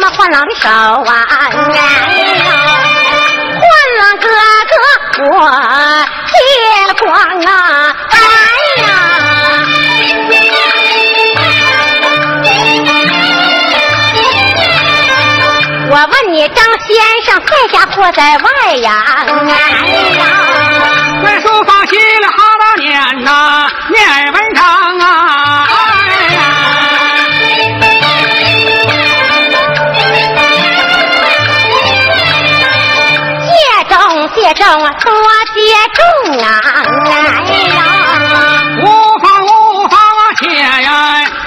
么换郎的手啊！哎呀，换郎哥哥我接光啊！哎呀，我问你，张先生在家或在外呀？哎呀，在书房写了好多年呐，念文章啊！重借重多借重啊！哎呀。无妨无妨啊，且呀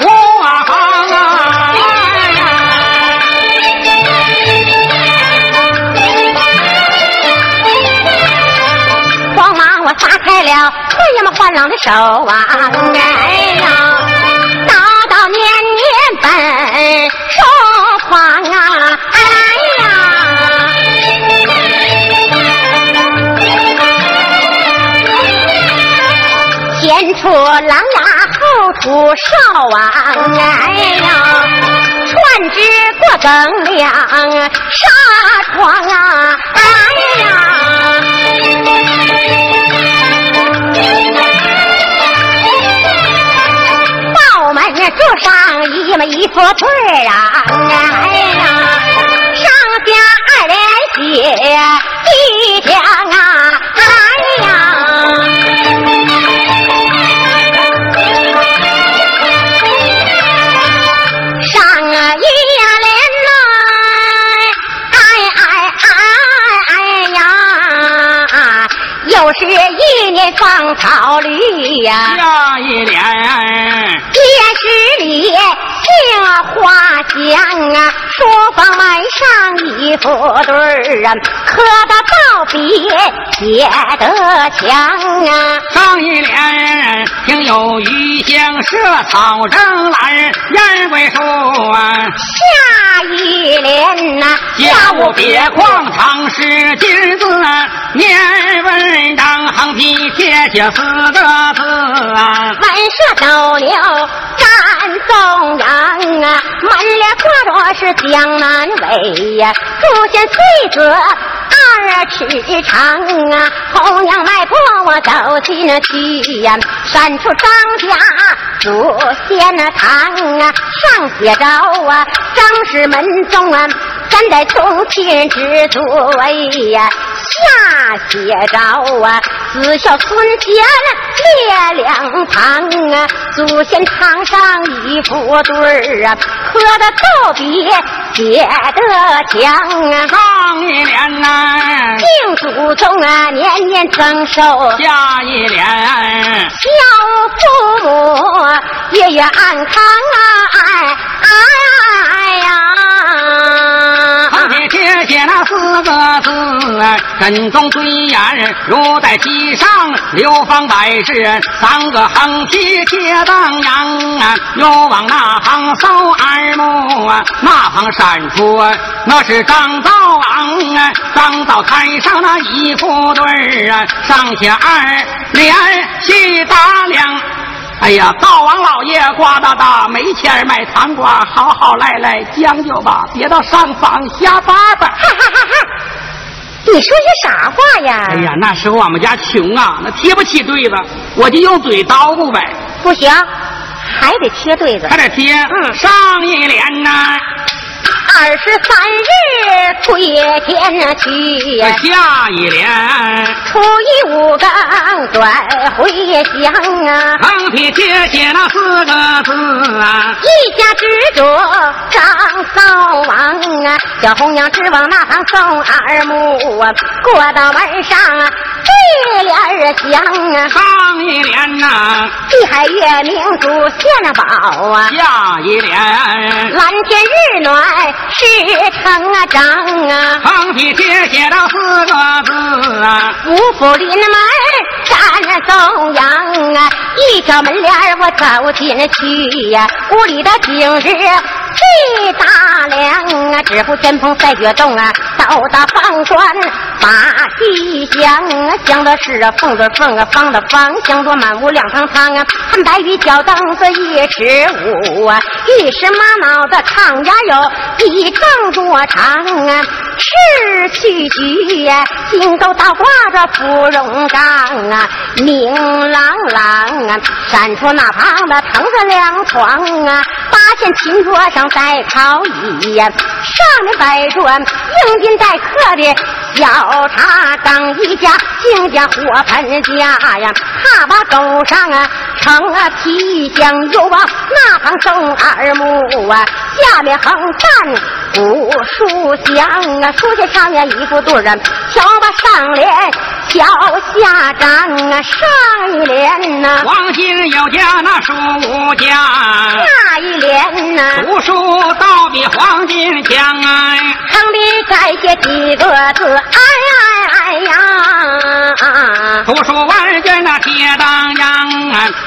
无妨啊！哎呀，慌忙我撒开了这呀么换郎的手啊！哎呀，叨叨念念本前出狼牙后土少啊！哎呀，船只过更亮纱窗啊！哎呀。报门桌上一么一副对儿啊，哎呀，上下二联写一讲啊，是一年芳草绿呀、下一联夜市里杏花香啊，书房门上一副对儿啊，刻的道别写得强啊。上一联听有余香射草正兰燕归树一联呐、家务别旷常识金子，念文章横批写写四个字啊。文社斗牛占中央啊，满脸挂着是江南味呀，祖先岁子二尺长啊，红娘迈步我走进去呀，闪出张家祖先堂啊，上写着啊，张氏门中啊。三代宗亲之祖位呀，下写着啊，子孝孙贤列两旁啊，祖先堂上一副对儿啊，刻的特别写得强啊，上一联呐，敬祖宗啊年年增寿，下一联孝父母月月安康啊，哎哎哎呀！横批贴写那四个字，珍重尊严，如在其上，流芳百世。三个横批贴当阳啊，又往那行扫耳目啊，那行闪出那是张道昂啊，张道台上那一副对儿啊，上写二联系大梁。哎呀，灶王老爷瓜大大，没钱买糖瓜，好好赖赖将就吧，别到上房瞎巴巴。哈哈哈哈！你说些啥话呀？哎呀，那时候我们家穷啊，那贴不起对子，我就用嘴叨咕呗，不行，还得贴对子还。得贴。嗯上一联呐、二十三日出野田去呀，下一联，初一五更转回乡啊。横批贴写那四个字啊，一家之主张扫王啊，小红娘直往那行送二目啊，过到门上啊，对联儿响啊，上一联呐、碧海月明珠献宝啊，下一联，蓝天日暖是成啊张啊，横批贴写到四个字啊，五福临门站中央啊，一挑门帘我走进去呀、屋里的景致大梁啊，只呼天蓬赛雪洞啊，到达房砖把地响啊，想的是啊缝的缝啊，房的房，响着满屋亮堂堂啊，看白玉脚凳子一尺五啊，一时马脑的长呀有，一丈多长啊，持续举呀，心头倒挂着芙蓉帐啊，明朗朗啊，闪出那旁的藤子凉床啊，八仙琴桌上再靠椅呀，上面摆着迎宾待客的小茶缸一家，敬家火盆架呀，踏把狗上啊，盛啊皮香油啊，那旁生二木啊，下面横站古书香啊，书架上面一副对儿啊，瞧把上联瞧下张啊，上一联呐、黄金有家那书家，下一联呐、古书倒比黄金强哎。上里再写几个字，哎哎哎呀！读书万卷那铁当阳啊，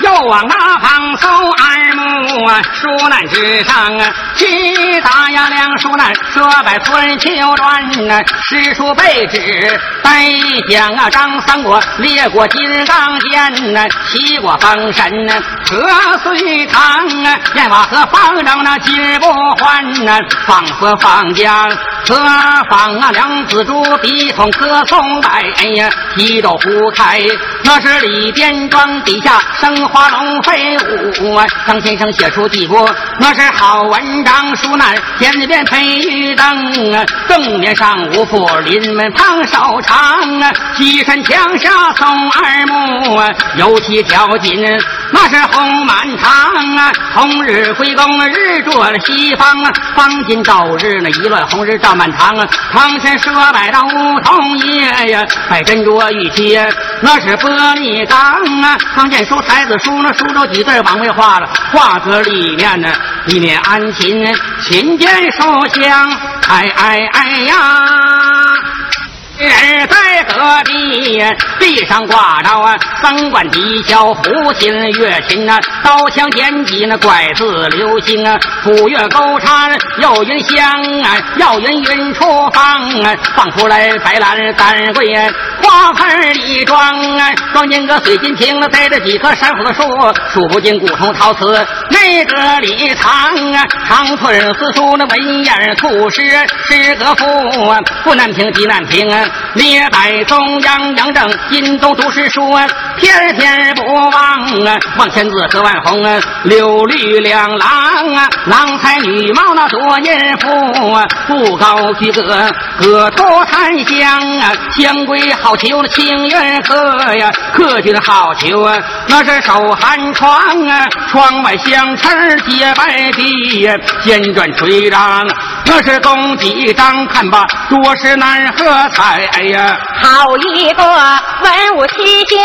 又往那旁搜二目啊，书难之上啊，七大呀两书难，说百春秋传啊，诗书背纸带讲啊，张三国列国金刚剑呐，齐国封神呐，何遂堂啊，燕瓦河方丈那今不还呐，放河放江何方啊，梁子珠笔筒歌颂来，哎呀，提斗胡开，那是里边庄底下生花龙飞舞啊，张先生写出几部，那是好文章，书难前边配玉灯啊，正面上五副临门旁手长啊，西山墙下送二木啊，尤其条紧那是红满堂啊，红日归宫日着了西方啊，方今昼日那一乱红日照满堂啊，堂前设摆到梧桐叶呀，摆珍珠玉器那是玻璃缸啊，刚见书才子书那书中几字往外画了，画格里面呢一面安琴，琴间书香，哎哎哎呀。隔壁，壁上挂着啊，三管笛箫、胡琴、乐琴啊，刀枪剑戟那怪字流星啊，鼓乐勾叉又云香啊，要云云出放啊，放出来白兰丹桂啊，花盆里装啊，装进个水晶瓶了，栽着几棵珊瑚树，数不尽古铜陶瓷那个里藏啊，长春四书那文言吐诗诗歌赋啊，不难平极难平啊。列在中央杨正印东读诗书，天天不忘啊，望千字和万红啊，柳绿两郎啊，郎才女貌那多音符啊，不高居阁，阁托檀香啊，香闺好求那清源客呀，客君好求啊，那是手寒窗啊，窗外香尘洁白壁呀，尖转垂张，那是供几张看吧，多是难喝彩。哎呀，好一个文武齐家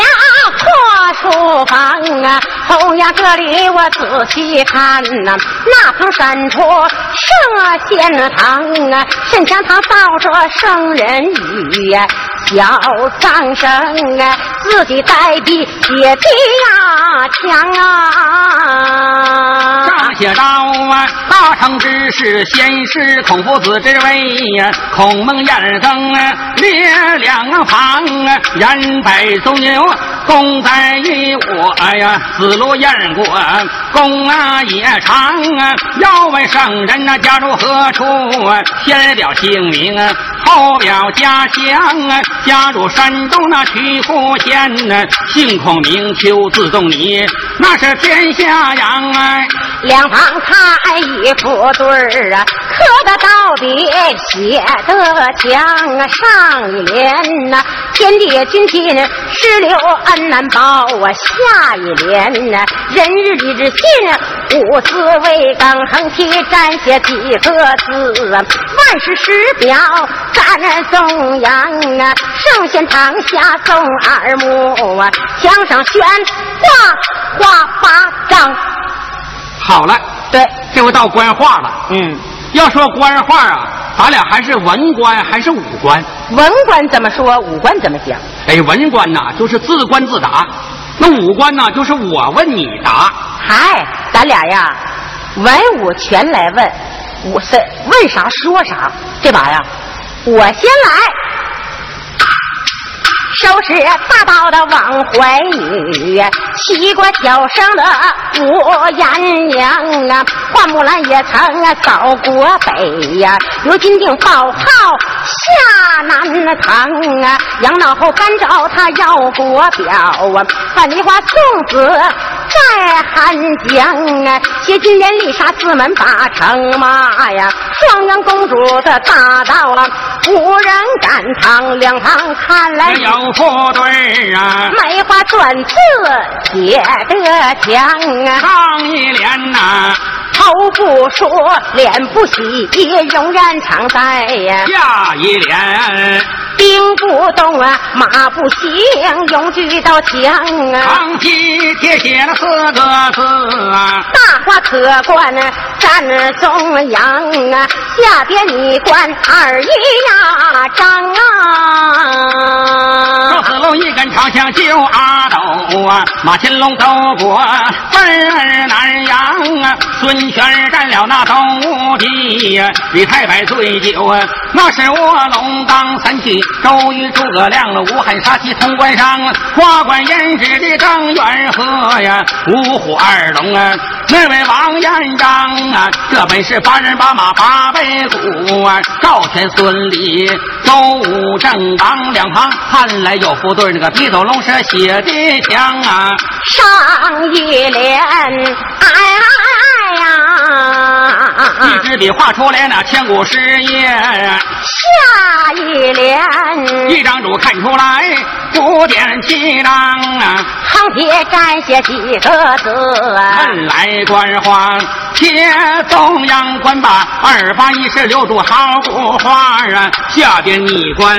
破书房啊！后呀，这里我仔细看呐、那旁闪出圣仙堂啊，圣香堂造着圣人语呀、小丧生啊，自己带笔写的呀强啊！上写道啊，大成之事，先是孔夫子之位呀，孔孟燕登啊，列两旁啊，人百宗牛，公在于我哎呀，子路燕国，公啊也长啊，要问圣人呐、家住何处啊？先表姓名啊，后表家乡啊，家住山东那曲阜县呐，姓孔名丘，字仲尼，那是天下扬啊。两旁开一副对儿啊，刻的道别写的强啊，上联呐、天地君亲石榴恩难保啊，下一联呐、人日礼之信，五字为纲横批占写几个字啊，万事师表赞颂扬啊，圣贤堂下送二目啊，墙上悬挂花八张。好了，对，这回到官话了。嗯，要说官话啊，咱俩还是文官还是武官？文官怎么说，武官怎么讲？哎，文官呐，就是自官自答；那武官呐，就是我问你答。嗨，咱俩呀，文武全来问，我是问啥说啥，这把呀，我先来。收拾大刀的往怀女，齐国挑生的吴延娘啊，花木兰也曾啊扫国北呀，刘金定报号下南唐啊，杨老后干找他要国表啊，范梨花送子在汉江啊，谢金莲丽杀四门八城马呀，双阳公主的大刀啊，无人敢趟，两旁看来。部队啊，梅花篆字写得强啊，上一联呐，头不说，脸不洗，永远常在呀。下一联，兵不动啊，马不行，永举刀枪啊。长旗贴写了四个字啊，大花可观站中央啊，下边你观二一呀张啊。赵子龙一根长枪救阿斗啊，马乾隆走过奔儿南阳啊，孙权占了那东吴地呀，李太白醉酒啊，那是卧龙岗三气，周瑜诸葛亮了，武汉杀气潼关上，花冠胭脂的张元和呀，五虎二龙啊，那位王延章啊，这本是八人八马八背鼓啊，赵钱孙李周武正当两旁看来有。副对那个笔走龙蛇写的枪啊，上一联，哎哎呀，一支笔画出来那千古诗页，下一联，一张纸看出来古典气章啊，行帖展写几个字，问来观花，贴中央观吧二八一十六柱好古画啊，下边你观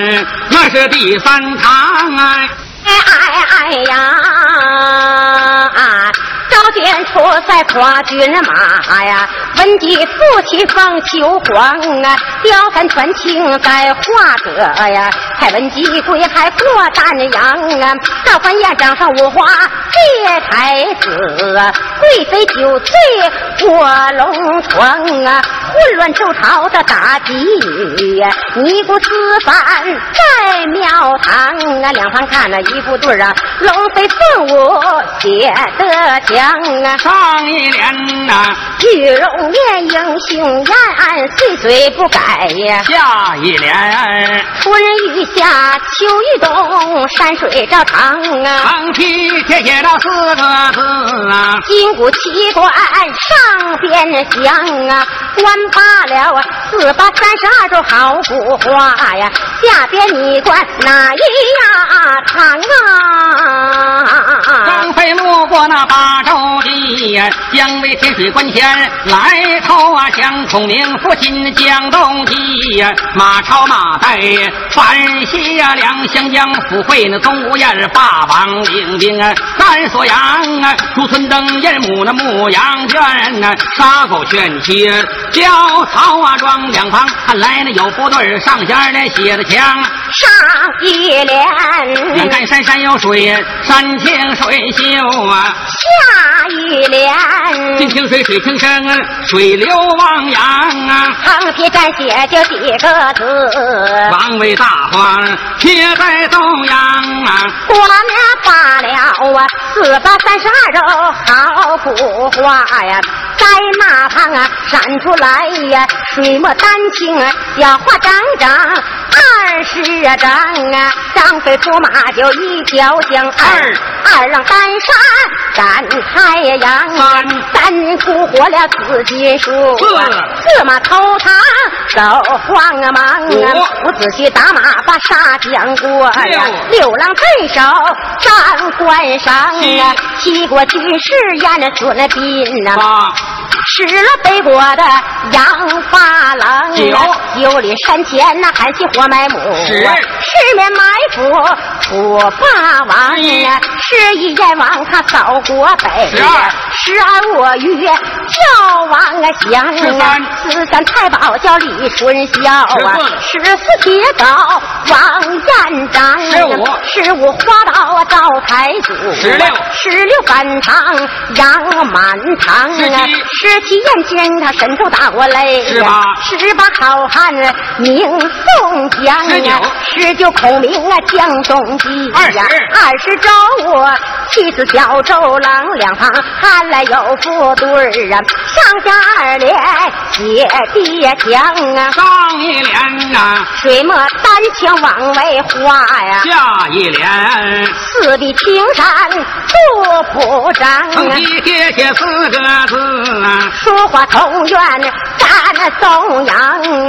那是第三堂啊，哎哎哎呀！召见出塞跨军马呀，文姬夫妻放秋黄啊，貂蝉传情在画阁呀，蔡文姬归还过丹阳啊，赵欢宴上上五花谢太子，贵妃酒醉卧龙床啊，混乱周朝的大计女呀，尼姑吃饭在庙堂啊，两旁看那一副对啊，龙飞凤舞写得强。上一联呐，玉容面英雄颜，岁岁不改呀。下一联，春雨下，秋雨冬，山水照常啊。长旗贴写了四个字啊，金鼓七关上边响啊，关罢了，四八三十二州好古话呀，下边你关哪一呀堂啊？张飞路过那八州。地江为天水关前来投啊，江孔明父亲江东基呀，马超马带反西呀，两湘江府会那东吴燕霸王领兵啊，三锁阳啊，朱村登燕母那牧羊圈呐，杀狗劝妻交草啊庄两旁，看来那有部队上下来写的枪，上一联，眼看山山有水，山清水秀啊，下。一联，金清水水清声，水流汪洋啊。横批展写就几个字，王位大花贴在中央啊。过年罢了啊，四八三十二州好古话呀，在那旁啊闪出来呀，水墨丹青啊，小花张张二十张啊，张飞出马就一条江二二郎担山赶太阳，三出火了紫金树，四马头堂走慌忙啊，五仔细打马把沙将过呀，六郎镇守三关上啊，七国军士严准兵啊。失了北国的杨八郎，九九里山前那含气活埋母，十十面埋伏五霸王呀，十一燕王他扫国北，十二十二卧玉叫王啊祥十啊三，十三太保叫李春孝啊，十十四铁镐王彦章，十五十五花刀啊赵太祖，十六十六反唐杨满堂啊，十七燕京他神州打过雷，十八十八好汉名宋江啊，十九孔明啊江东基呀，二十周我妻子小周郎两旁看来有副对儿啊，上下二联写爹墙啊，上一联呐、水墨丹青往外画呀，下一联，四壁青山杜甫章啊。横批贴写四个字啊。书画同源占中央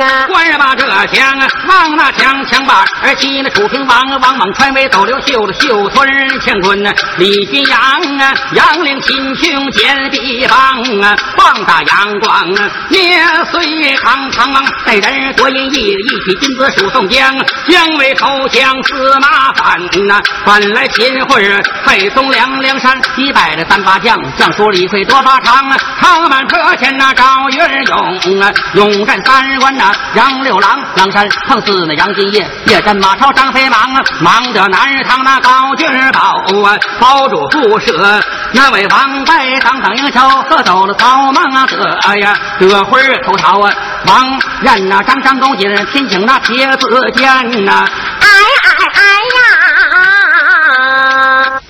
啊，官人把这墙啊，望那墙墙把儿骑那楚平王王莽传为斗刘秀的秀村乾坤呐，李君阳啊，杨凌亲兄坚壁帮啊，棒打阳光啊，灭隋唐唐王带人夺银翼，一匹金子数宋江，姜维投降司马反啊，反来秦桧儿配宋梁梁山击败了三八将，将书李逵多八长啊，长满坡前那赵云勇啊，勇战三关呐，杨六郎狼山碰死那杨金叶，夜战马超张飞忙啊，忙得南唐那高君宝啊，包主不舍，那位王败当当应酬，喝走了草莽啊，得呀得会儿偷逃啊，王任呐张张公瑾天请那铁子剑呐。哎哎哎呀！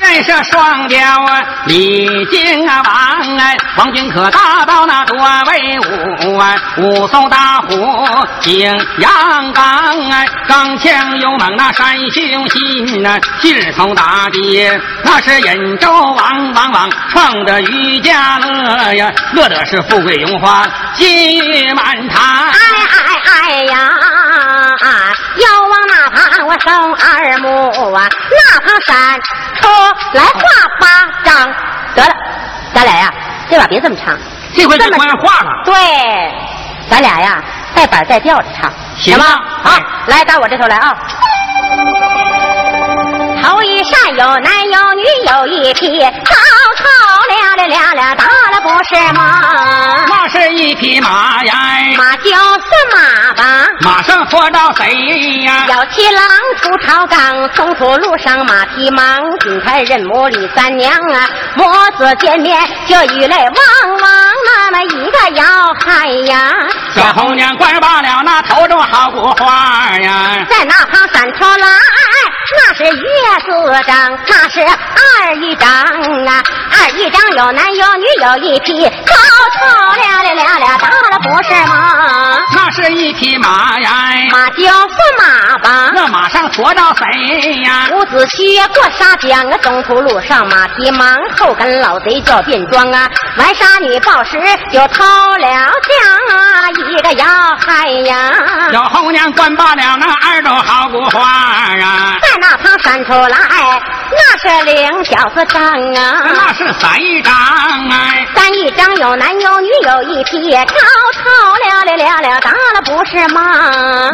认识双雕啊，李靖啊王哎，王君可大刀那多威武啊，武松大虎景阳刚哎，刚强勇猛那山雄心呐，劲从大地那是兖州王王王创的渔家乐呀，乐的是富贵荣华金玉满堂。哎哎哎呀！要往哪旁我生二目啊，那旁闪出来画八张。得了，咱俩呀，这把别这么唱，这回这么画了，对，咱俩呀带板带调的唱，行吗？哎好，来到我这头来啊。头一扇有男有女有一匹，吵吵亮亮亮亮，打了不是马，那是一匹马呀，马就是马吧。马上说到谁呀？小七郎出朝纲，松土路上马蹄忙，金台人母李三娘啊，母子见面就雨泪汪汪，那么一个要害呀，小红娘官罢了，那头中好古花呀。在那旁闪出来，那是月子张，那是二姨张啊，二姨张有男有女有一匹，高头亮亮亮亮，大了不是吗，那是一匹马呀，马就是马吧。那马上驮着谁呀？伍子胥过沙江啊，中途路上马蹄忙，后跟老贼叫变装啊，玩杀女报时就偷了将啊，一个要害呀，小红娘官罢了，那二朵好古花啊。在那旁翻出来，是领小子张啊。那是三一张哎，三一张有男有女有一匹，吵吵了了了了，打了不是马，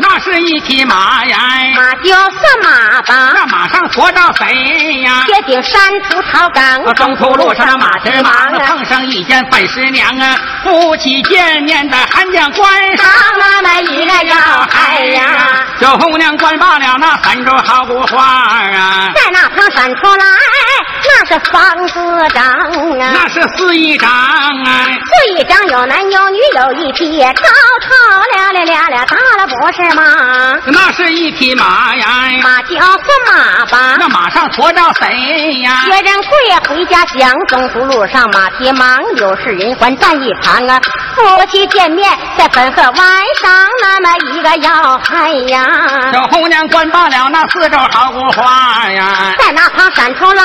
那是一匹马呀。马就是马吧。那马上驮着谁呀？铁顶山出朝纲，中途路上马蹄忙，啊。碰上一见范师娘啊，夫妻见面在寒江关上。上那么一个要害呀，小姑娘关罢了，那三周好古花啊。在那旁闪出来，那是房子长啊。那是四一张啊。四一张有男有女有一匹，吵吵亮了亮亮，打了不是吗，那是一匹马呀，马叫是马吧。那马上驮着谁呀？薛仁贵回家乡，中途路上马蹄忙，有事人还站一旁啊。夫妻见面在汾河湾上，那么一个要害呀。小红娘官罢了，那四周好古花呀，在那旁闪出来，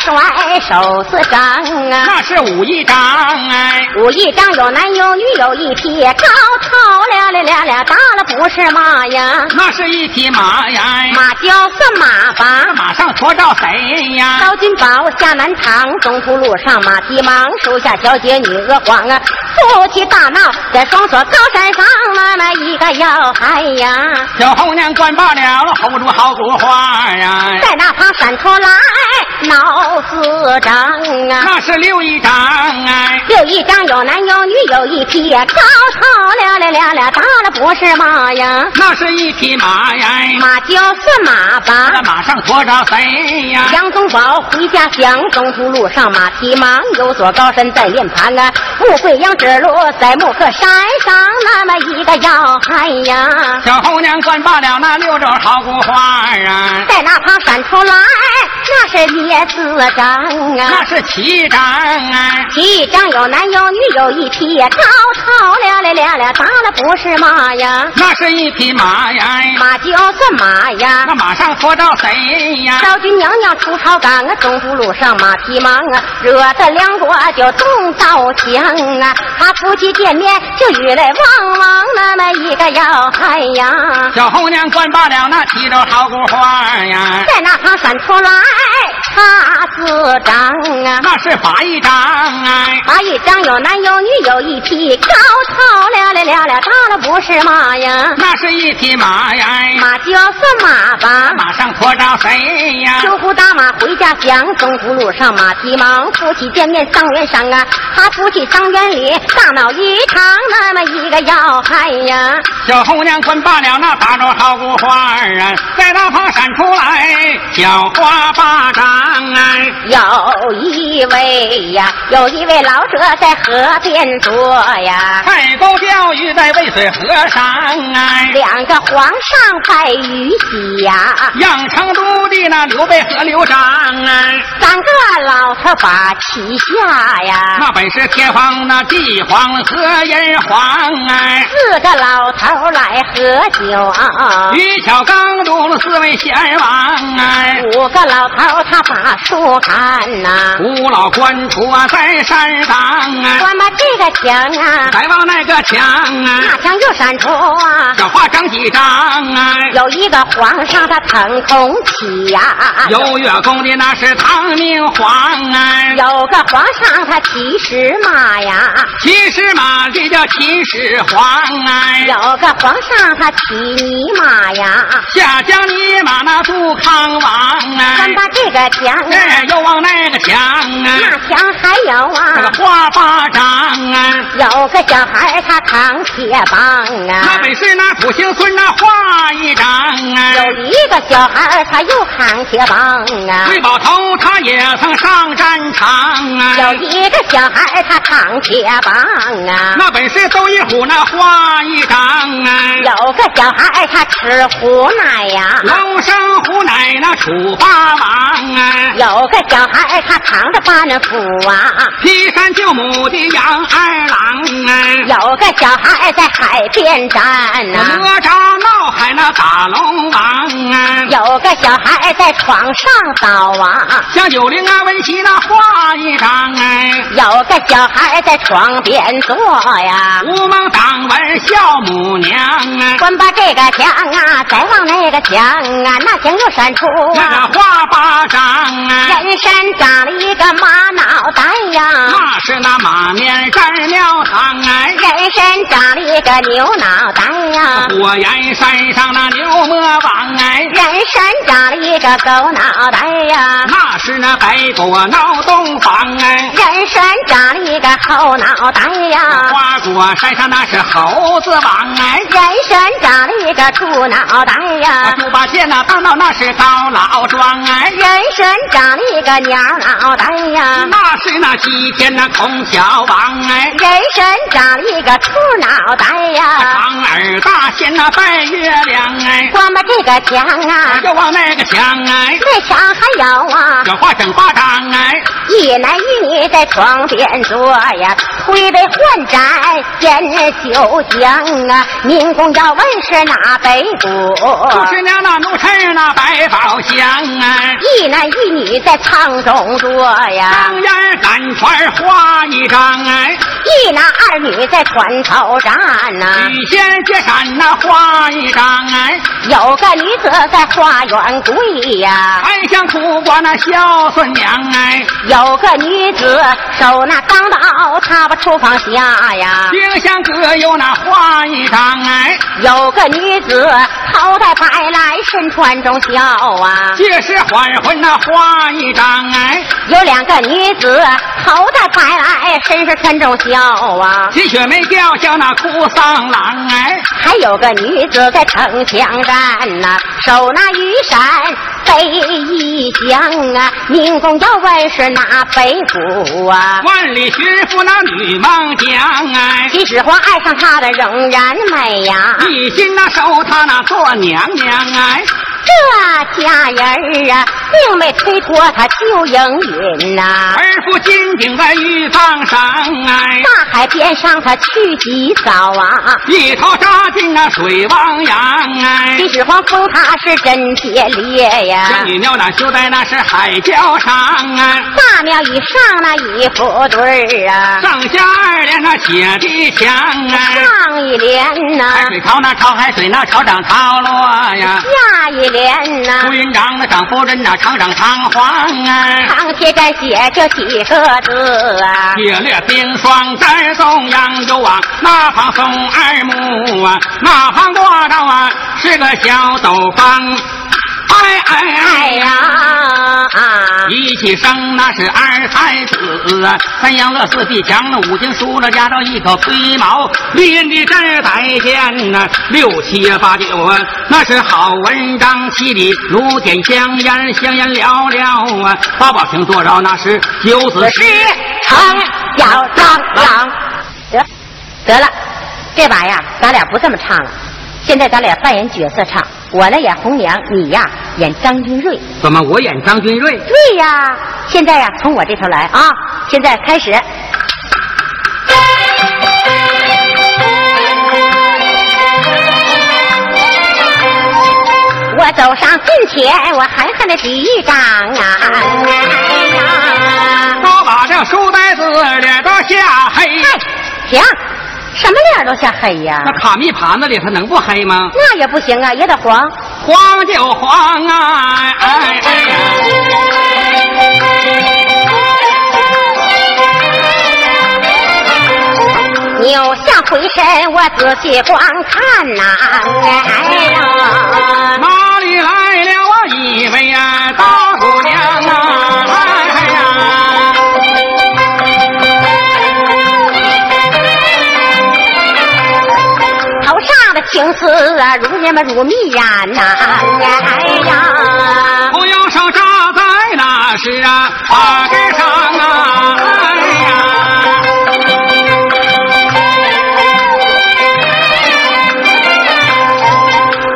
甩手四张啊。那是五一张哎，武一张有男有女有一匹，高头亮亮亮亮，打了不是马呀，那是一匹马呀，马就是马吧。马上驮到谁呀？高君宝下南堂，中途路上马蹄忙，手下小姐女娥皇啊，夫妻大闹在双锁高山上，那么一个要害呀，小红娘官罢了，hold 住好古花呀，在那旁山头来闹四张啊。那是六一张哎，六一张有男有女有一匹，高头亮亮亮亮，打了不是马呀，那是一匹马呀，马就是马吧那。马上驮着谁呀？杨宗保回家乡，中途路上马蹄忙，有座高山在脸庞啊。富贵阳之路在木刻山上，那么一个要害呀。小红娘管罢了那六种好古花啊，在那旁山出来，那是列四张啊那。是七张啊，七张有男有女有一匹，高头亮亮亮亮，打了不是马呀，那是一匹马呀，马就算马呀那。马上驮着谁呀？少君娘娘出朝赶啊，中途路上马蹄忙啊，惹得梁国就动刀枪啊。他夫妻见面就雨来汪汪，那么一个要害呀。小红娘管罢了那七朵好古花呀，在那旁闪出来插四张啊，那是八一张啊，八一张有男有女有一匹，高头亮亮亮亮，打了不是马呀，那是一匹马呀，马就是马吧。马上驮着谁呀？秋胡大马回家乡，中途路上马蹄忙，夫妻见面赏园上啊，他夫妻赏园里大闹一场，那么一个要害呀。小红娘捆罢了那八种好古花啊，在那旁闪出来小花巴掌啊，有一位呀，有一位老者在河边坐呀，太公钓鱼在渭水河上啊，两个皇上在鱼溪呀，阳城都的那刘备和刘璋啊，三个老头把旗下呀，那本是天皇那地皇和人皇啊。四个老头来喝酒。啊。于小刚入了四位贤王啊，五个老头他把书看呐、五老官出啊在山上啊，我们这个墙啊，再往那个墙啊，那墙又闪出啊，小花张几张啊，有一个皇上他腾空起呀、有月宫的那是唐明皇啊，有个皇上他骑石马呀，骑石马这叫秦始皇啊，有个皇上他骑泥马呀，下江泥马那杜康王啊咱，把这个墙啊，哎，又往那个墙啊，那墙还有啊。那个啊，花巴掌啊。有个小孩他扛铁棒啊。那啊。本是那土行孙那画一张啊，有一个小孩他又扛铁棒啊，瑞宝头他也曾上战场啊，有一个小孩他扛铁棒啊，那本是周一虎那画一张啊，有个小孩他吃胡奶呀，龙生虎奶那楚霸王啊，有个小孩他扛着八人斧啊，劈山救母的杨二郎啊，有个小孩在海边站呐、哪吒闹海那打龙王啊，有个小孩在床上倒啊，像九灵啊文熙那画一张啊，有个小孩在床边坐呀。吴蒙党文孝母娘啊，关把这个墙啊，再往那个墙啊，那墙又闪出那啊，个花巴掌啊。人身长了一个马脑袋呀，那是那马面站庙堂啊，人身长了一个牛脑袋呀，火焰山上那牛魔王啊，人身长了一个狗脑袋呀，那是那白果闹洞房啊，人身长了一个猴脑袋呀，花果山上那是猴子王哎，人参长了一个猪脑袋呀，猪八戒那当道那是高老庄哎，人参长了一个鸟脑袋呀，那是那西天那孔小王哎，人参长了一个兔脑袋呀，长耳大仙那拜月亮哎，光把这个墙啊，又往那个墙哎，那墙还有啊，这画整巴掌哎，一男一女在床边坐呀，推杯换盏饮酒浆啊，民工要问是哪杯酒？就是娘那奴才那百宝箱啊。一男一女在舱中坐呀当，眼赶船画一张哎，一男二女在船头站呐、雨仙接山那画一张哎，有个女子在花园跪呀，还想哭过那孝顺娘哎，有个女子手拿钢刀插把厨房下呀，冰箱各有那画一张哎，有个女子头戴白来身穿中孝啊，这是还魂那花一张哎，有两个女子头戴白来，身上穿重孝啊，鸡血没掉叫那哭丧郎哎，还有个女子在城墙站呐，手拿雨伞背一箱啊，民工要问是哪北府啊？万里寻夫那女孟姜哎，秦始皇爱上她的仍然美呀，一心那收她那做娘娘哎。这家人儿啊，并没推脱他就应允呐。儿夫金顶在玉房上哎，大海边上他去洗澡啊，一头扎进那水汪洋哎。秦始皇封他是真铁烈呀，仙女庙那修在那是海角上啊。大庙以上那一副对儿啊，上下二连那写的墙啊。上一联呐，海水潮那潮海水那潮涨潮落呀。下一联呐，朱云长那长夫人那长长长皇啊。长贴杆写着几个字啊，铁列冰霜在中央有啊，那旁送二木啊，那旁过道啊是个小斗方。哎哎哎呀啊！一起生那是二太子啊，三阳乐四壁墙，那五经书了加到一口吹毛，练的这百件呐，六七八九啊，那是好文章，七里炉点香烟，香烟寥寥啊，八宝瓶多少那是九子十成要当当。得得了，这把呀，咱俩不这么唱了。现在咱俩扮演角色唱，我呢演红娘，你呀演张君瑞。怎么我演张君瑞？对呀，现在呀从我这头来啊，现在开始。我走上近前，我狠狠的举掌啊！我把这书呆子脸都吓黑。停，什么脸都吓黑呀？那卡密盘子里它能不黑吗？那也不行啊，也得黄。黄就黄啊！哎哎呀！扭下回身，我仔细观看呐、哎呀，哪里来了啊一位啊大姑娘啊！上的青丝啊，如什么如蜜然呐、哎呀，不要手扎在那是啊发根上啊！哎呀！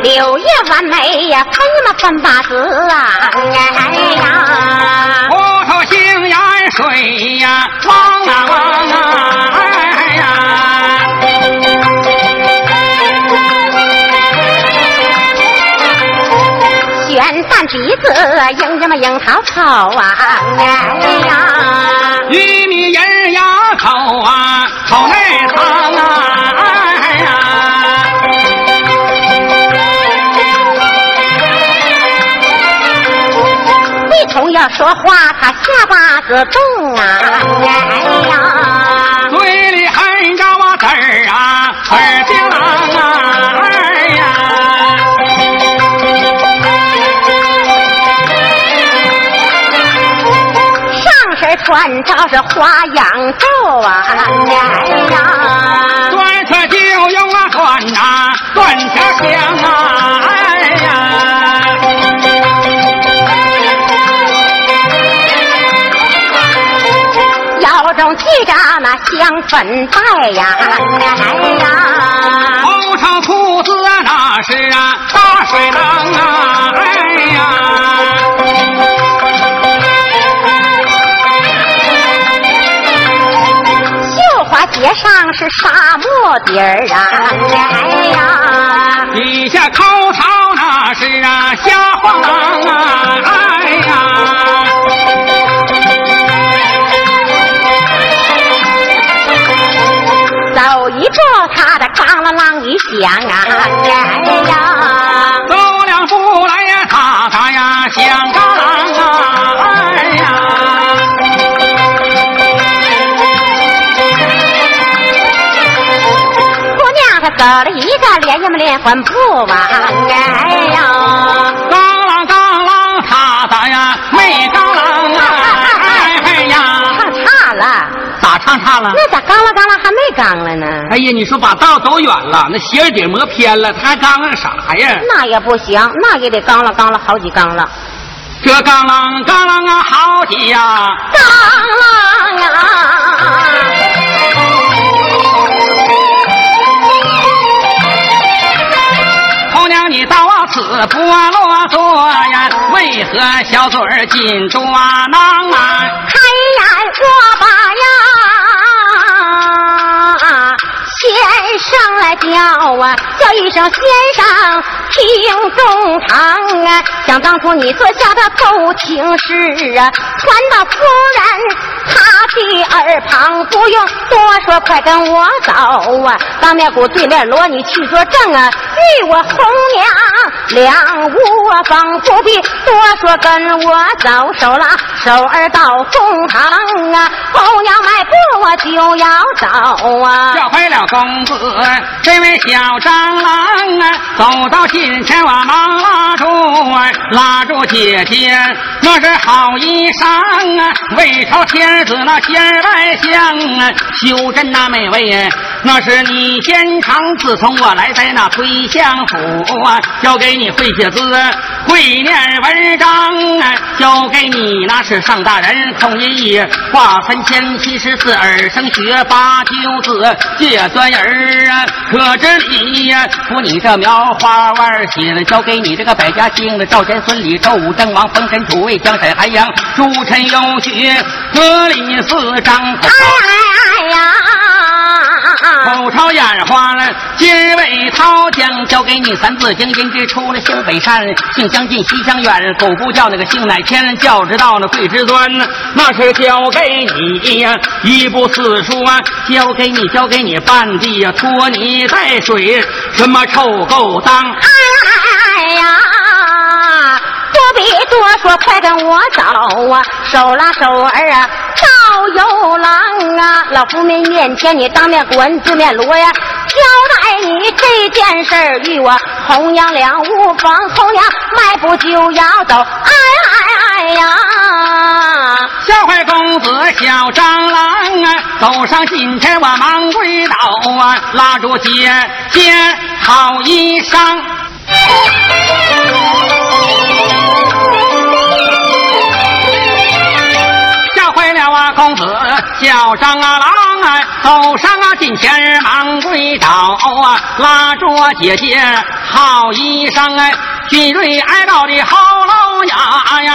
柳叶弯眉呀，分那么分八字啊，哎呀，葡萄杏眼水呀，汪啊汪啊！蛋鼻子迎什么樱桃口啊，哎呀。玉米人牙口啊，口内藏啊！哎呀！一同要说话，他下巴子动啊！哎呀，嘴里含着我字儿啊，字儿穿着是花样皱啊！哎呀，就用啊断呐，断桥香啊！哎呀！腰中系着那香粉带呀！哎呀，头上裤子啊，那是啊大水浪啊！哎呀！鞋上是沙漠底儿啊！哎呀，底下口槽那是啊瞎晃荡啊！哎呀！走一步他的咣啷啷一响啊！哎呀，走了一个连夜么连环不完哎呀，高郎高郎他咋呀没高郎啊？哎呀，唱差了，咋唱差了？那咋刚了刚了还没刚了呢？哎呀，你说把道走远了，那鞋底磨偏了，他还刚了啥呀？那也不行，那也得刚了刚了好几刚了。这刚啷刚啷啊，好几呀、啊！刚啷呀、啊！到此不啰嗦呀？为何小嘴儿紧抓囊啊？开眼我把呀，先生来叫啊，叫一声先生听中堂啊。想当初你做下的勾情事啊，传到夫人他的耳旁，不用多说，快跟我走啊！当面鼓对面锣，你去作证啊！与我红娘两无方，不必多说，跟我走，手拉手儿到公堂啊！红娘迈步我就要走啊！叫回了公子，这位小蟑螂啊，走到近前我忙拉住啊，拉住姐姐，那是好衣裳啊，为朝天儿子那仙儿来香啊，修真那美味，那是你先尝。自从我来在那推相府啊，交给你会写字，会念文章啊，交给你那是上大人孔爷爷，话三千七十四，耳生学八九字，借钻儿啊，可知你呀？扶你这描花腕写了，交给你这个百家姓的赵钱孙李周武郑王封神楚卫江沈韩杨朱陈有许李四张口。哎呀！口朝眼花了，今为涛江交给你三字经，音之出了兴北山，姓相近，西乡远，狗不叫那个姓乃迁，教之道那贵之端，那是交给你呀，一部四书啊，交给你，交给你半地呀，拖泥带水，什么臭狗当？哎呀！不必多说，快跟我走啊！手拉手儿啊，到游廊啊！老夫面前你当面滚，对面锣呀，交代你这件事儿与我红娘两无妨。红娘迈步就要走，哎哎哎呀！小坏公子小蟑螂啊，走上近前我忙跪倒啊，拉住姐姐好衣裳。小蟑啊郎啊，走上啊近前儿忙跪倒啊，拉住姐姐好衣裳哎，俊瑞挨到的好老呀呀！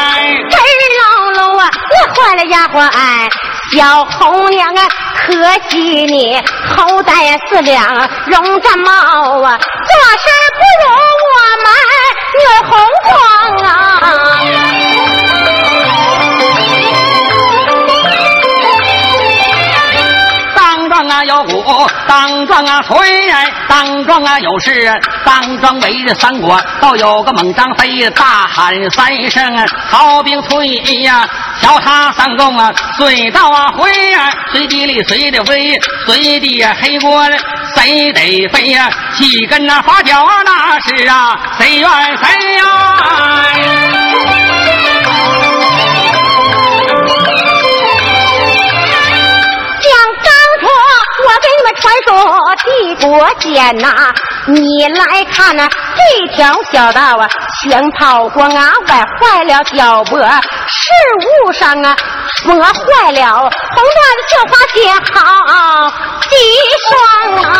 真老喽啊，我坏了家伙哎！小红娘啊，可惜你头戴四两绒毡帽啊，做事不如我们女红妆啊！当庄啊吹，当庄啊有事，当庄围着三国，倒有个猛张飞，大喊三声，曹兵催呀，瞧他三公啊，随到啊回呀，随地里随的飞，随地呀黑锅谁得飞呀，几根那花脚啊，那是啊，谁怨谁呀？我给你们传说帝国间呐、你来看呐、这条小道啊，前跑光啊，崴坏了脚脖，事物上啊磨坏了，红缎的绣花鞋好几双啊。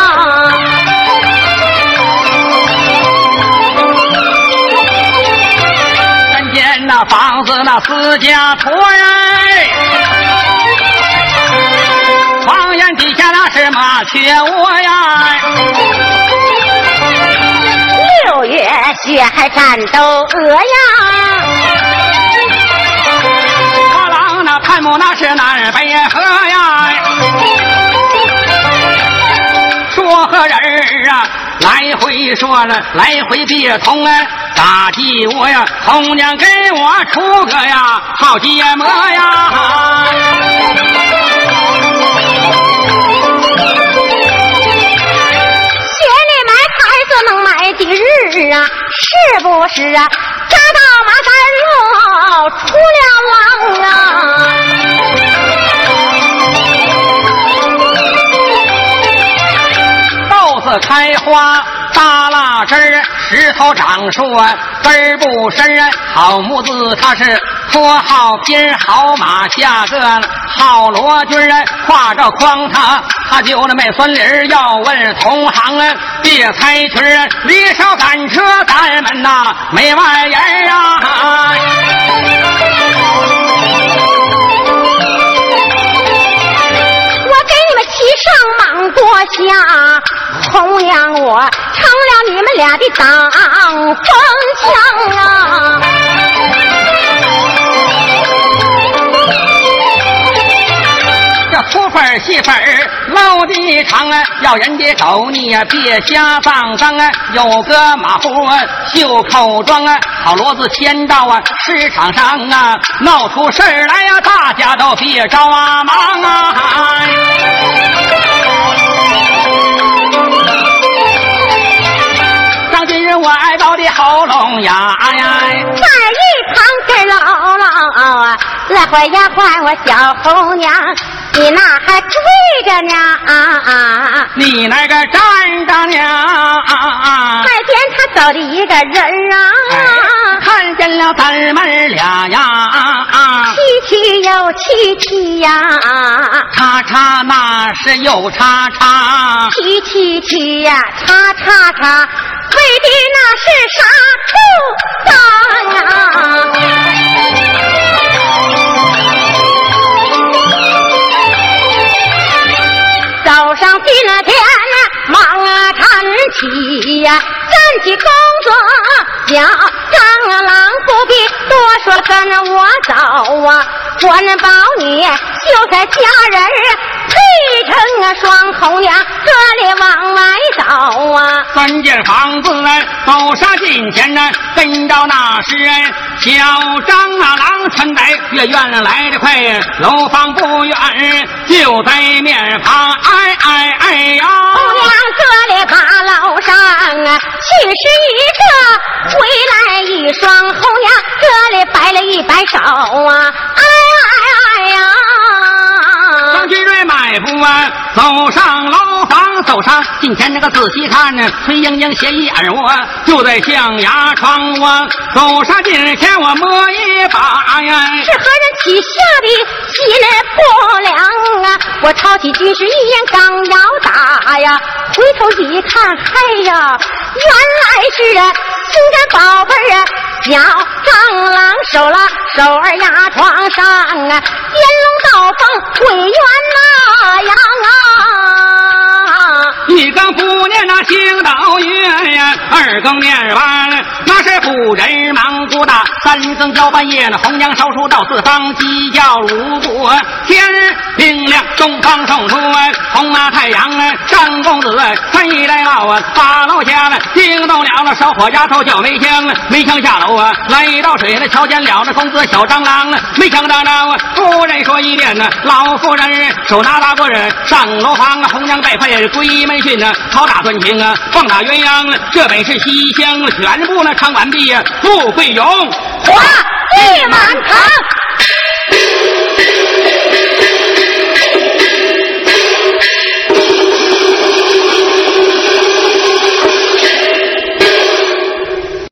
人间那房子那私家托哎，房檐底下那是麻雀窝呀，六月雪还战斗鹅呀，花郎那探母那是南北河呀，说和人儿啊，来回说了，来回别通啊，打击我呀，红娘给我出个呀好结魔呀。几日啊是不是啊？扎到马三肉出了王啊。豆子开花扎辣枝石头长树啊根不深啊好木子它是托好拼好马下个好罗军儿，挎着筐他他就那卖酸梨儿，要问同行啊，别猜群儿，离梢赶车咱们呐没外人啊。我给你们骑。上忙多下，红娘我成了你们俩的挡风墙啊！粗粉细粉捞的长啊，要人家走你呀别瞎脏脏啊！有个马虎啊袖口装啊，好骡子牵到啊市场上啊，闹出事儿来呀，大家都别着啊忙啊！我爱到的喉咙哑呀，在一旁跟姥姥啊，来坏呀坏我小红娘，你那还跪着呢啊啊？你那个站着呢？看见他走的一个人啊，看见了咱们俩呀，七七又七七呀，叉叉那是又叉叉，七七七呀，叉叉叉。为的那是啥处啊？早上进了天，忙啊站起呀，站起工作，叫张郎不必多说，跟我走啊，关保你秀才家人配成啊双红娘，这里往外走啊。三间房子走上进前呢，跟着那是小张啊郎穿戴越院来的快，楼房不远就在面旁，哎哎哎呀！红娘这里爬楼上啊，去是一个，回来一双红娘这里摆了一摆手啊，哎哎哎呀！张金瑞迈步啊，走上楼房，走上近前那个仔细看呢，崔莺莺斜一耳窝就在象牙窗窝，走上近前我摸一把呀，是何人起下的心不良啊？我抄起军师一言刚要打呀，回头一看，嗨呀，原来是，金家宝贝儿啊，小蟑螂手拉手儿压床上啊，烟龙倒凤鬼冤那样啊！一更不念那星斗月呀，二更念完那是古人忙不大，三更交半夜那红娘烧书到四方，鸡叫如鼓，天明亮东方送出红马太阳啊张公子飞来到啊八楼下惊动了那烧火丫头叫梅香，梅香下楼啊来到水那瞧见了那公子小蟑螂，没想到啊夫人说一遍呢，老夫人手拿大棍上楼房啊，红娘拜配闺训啊，好打断情啊，棒打鸳鸯啊，这本是西厢全部呢唱完毕啊，富贵荣华地满堂。